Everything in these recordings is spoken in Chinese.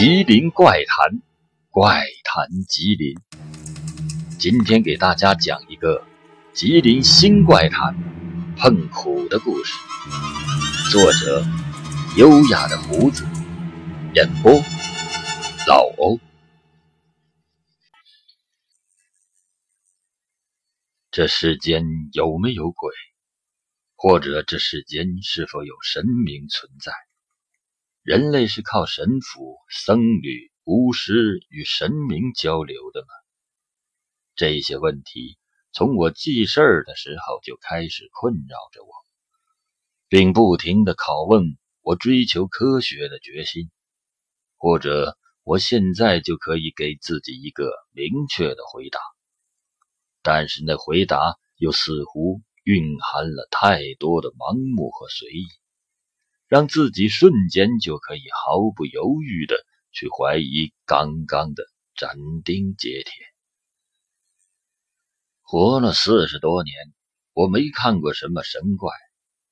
吉林怪谈，怪谈吉林。今天给大家讲一个吉林新怪谈——碰虎的故事。作者：优雅的胡子，演播：老欧。这世间有没有鬼？或者这世间是否有神明存在？人类是靠神父、僧侣、巫师与神明交流的吗？这些问题从我记事儿的时候就开始困扰着我，并不停的拷问我追求科学的决心。或者我现在就可以给自己一个明确的回答，但是那回答又似乎……蕴含了太多的盲目和随意，让自己瞬间就可以毫不犹豫的去怀疑刚刚的斩钉截铁。活了四十多年，我没看过什么神怪，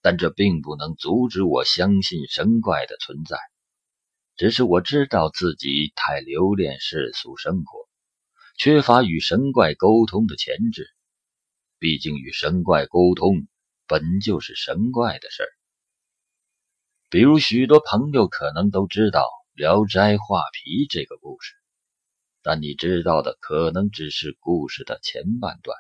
但这并不能阻止我相信神怪的存在。只是我知道自己太留恋世俗生活，缺乏与神怪沟通的潜质。毕竟与神怪沟通本就是神怪的事儿。比如许多朋友可能都知道《聊斋画皮》这个故事，但你知道的可能只是故事的前半段，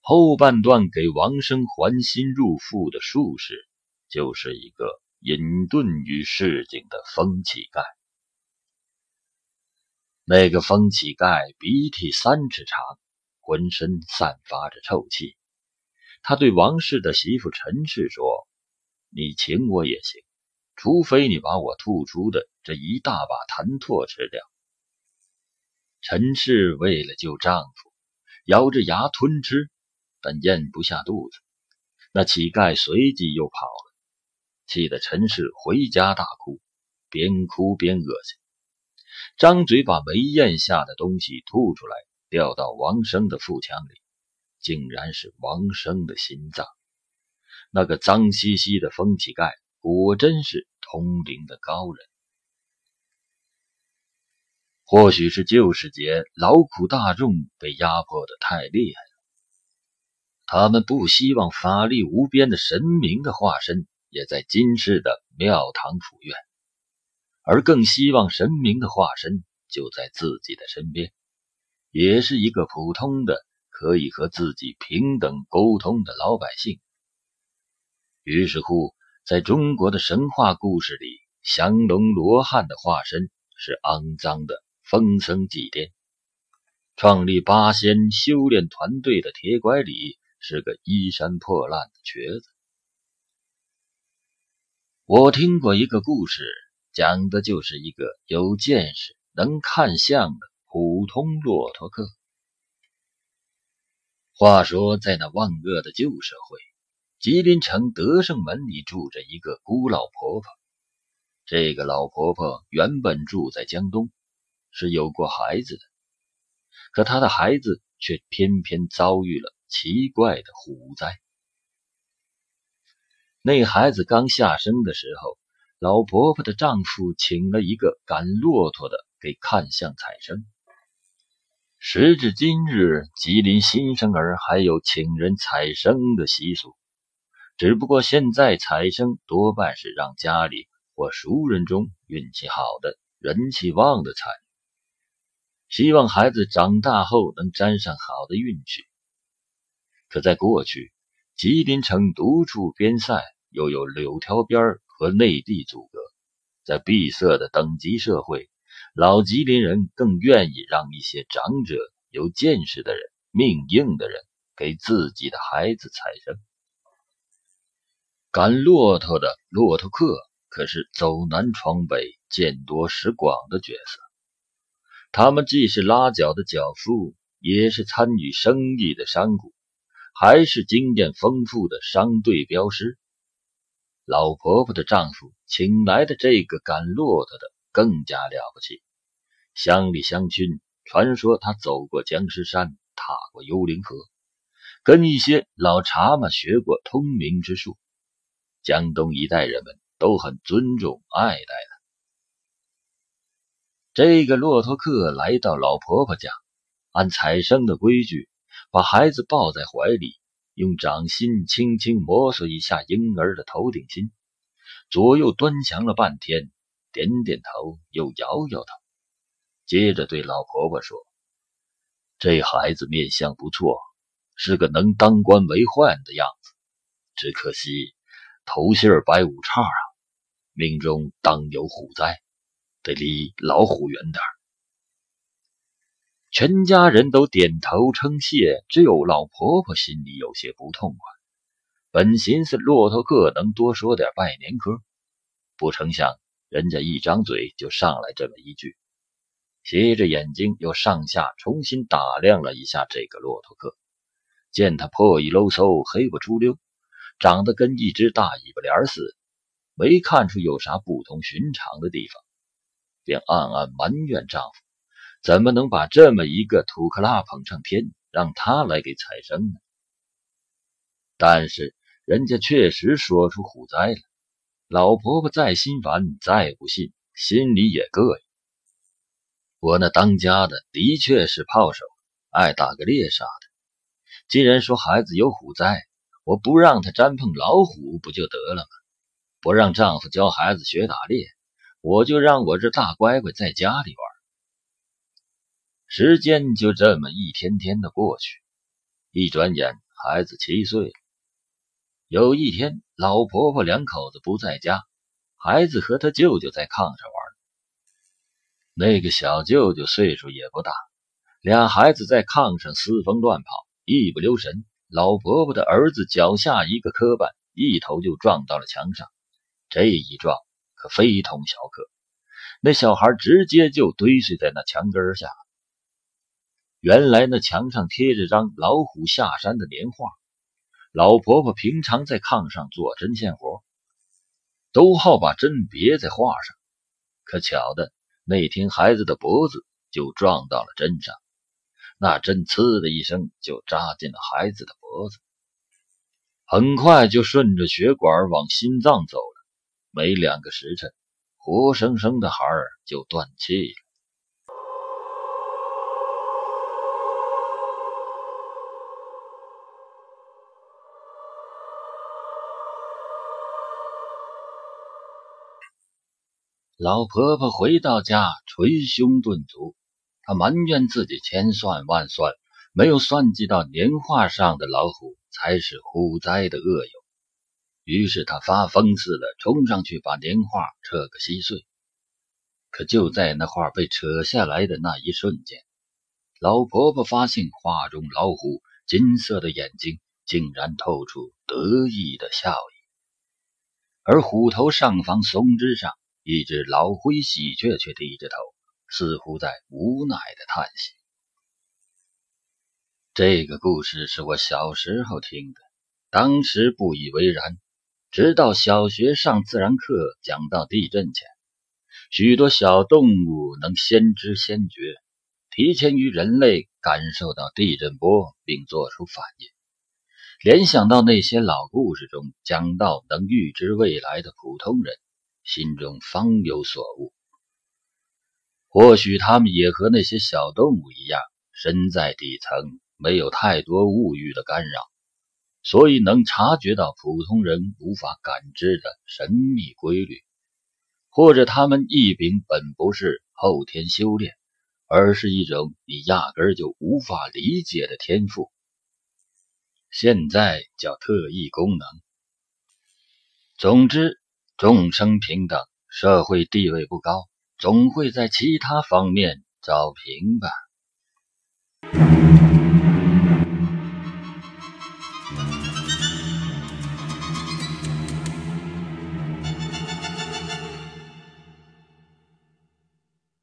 后半段给王生还心入腹的术士，就是一个隐遁于市井的疯乞丐。那个疯乞丐鼻涕三尺长。浑身散发着臭气，他对王氏的媳妇陈氏说：“你请我也行，除非你把我吐出的这一大把痰唾吃掉。”陈氏为了救丈夫，咬着牙吞吃，但咽不下肚子。那乞丐随即又跑了，气得陈氏回家大哭，边哭边恶心，张嘴把没咽下的东西吐出来。掉到王生的腹腔里，竟然是王生的心脏。那个脏兮兮的疯乞丐，果真是通灵的高人。或许是旧世节劳苦大众被压迫的太厉害了，他们不希望法力无边的神明的化身也在今世的庙堂府院，而更希望神明的化身就在自己的身边。也是一个普通的可以和自己平等沟通的老百姓。于是乎，在中国的神话故事里，降龙罗汉的化身是肮脏的风僧祭奠；创立八仙修炼团队的铁拐李是个衣衫破烂的瘸子。我听过一个故事，讲的就是一个有见识、能看相的。普通骆驼客。话说，在那万恶的旧社会，吉林城德胜门里住着一个孤老婆婆。这个老婆婆原本住在江东，是有过孩子的，可她的孩子却偏偏遭遇了奇怪的虎灾。那孩子刚下生的时候，老婆婆的丈夫请了一个赶骆驼的给看相采生。时至今日，吉林新生儿还有请人采生的习俗，只不过现在采生多半是让家里或熟人中运气好的、人气旺的采，希望孩子长大后能沾上好的运气。可在过去，吉林城独处边塞，又有柳条边和内地阻隔，在闭塞的等级社会。老吉林人更愿意让一些长者、有见识的人、命硬的人给自己的孩子采生。赶骆驼的骆驼客可是走南闯北、见多识广的角色。他们既是拉脚的脚夫，也是参与生意的商贾，还是经验丰富的商队镖师。老婆婆的丈夫请来的这个赶骆驼的。更加了不起，乡里乡亲传说他走过僵尸山，踏过幽灵河，跟一些老茶马学过通灵之术。江东一带人们都很尊重爱戴的。这个骆驼客来到老婆婆家，按采生的规矩，把孩子抱在怀里，用掌心轻轻摩挲一下婴儿的头顶心，左右端详了半天，点点头，又摇摇头，接着对老婆婆说：“这孩子面相不错，是个能当官为宦的样子，只可惜头信儿摆五叉啊，命中当有虎灾。”得离老虎远点儿全家人都点头称谢，只有老婆婆心里有些不痛快。本寻思骆驼客能多说点拜年嗑，不成想人家一张嘴就上来这么一句，斜着眼睛又上下重新打量了一下这个骆驼客，见他破衣喽嗖、黑不出溜，长得跟一只大尾巴莲似的，没看出有啥不同寻常的地方。便暗暗埋怨丈夫，怎么能把这么一个土克拉捧上天，让他来给财生呢？但是人家确实说出虎灾了，老婆婆再心烦再不信，心里也膈应。我那当家的的确是炮手，爱打个猎啥的。既然说孩子有虎灾，我不让他沾碰老虎不就得了吗？不让丈夫教孩子学打猎。我就让我这大乖乖在家里玩。时间就这么一天天的过去，一转眼孩子七岁了。有一天，老婆婆两口子不在家，孩子和他舅舅在炕上玩。那个小舅舅岁数也不大，俩孩子在炕上私疯乱跑，一不留神，老婆婆的儿子脚下一个磕绊，一头就撞到了墙上。这一撞。可非同小可，那小孩直接就堆碎在那墙根下。原来那墙上贴着张老虎下山的年画，老婆婆平常在炕上做针线活，都好把针别在画上。可巧的那天，孩子的脖子就撞到了针上，那针“呲”的一声就扎进了孩子的脖子，很快就顺着血管往心脏走了。没两个时辰，活生生的孩儿就断气了。老婆婆回到家，捶胸顿足，他埋怨自己千算万算，没有算计到年画上的老虎才是虎灾的恶友。于是他发疯似的冲上去把年画扯个稀碎，可就在那画被扯下来的那一瞬间，老婆婆发现画中老虎金色的眼睛竟然透出得意的笑意，而虎头上方松枝上一只老灰喜鹊却低着头，似乎在无奈的叹息。这个故事是我小时候听的，当时不以为然。直到小学上自然课讲到地震前，许多小动物能先知先觉，提前于人类感受到地震波并做出反应。联想到那些老故事中讲到能预知未来的普通人，心中方有所悟。或许他们也和那些小动物一样，身在底层，没有太多物欲的干扰。所以能察觉到普通人无法感知的神秘规律，或者他们异禀本不是后天修炼，而是一种你压根儿就无法理解的天赋。现在叫特异功能。总之，众生平等，社会地位不高，总会在其他方面找平吧。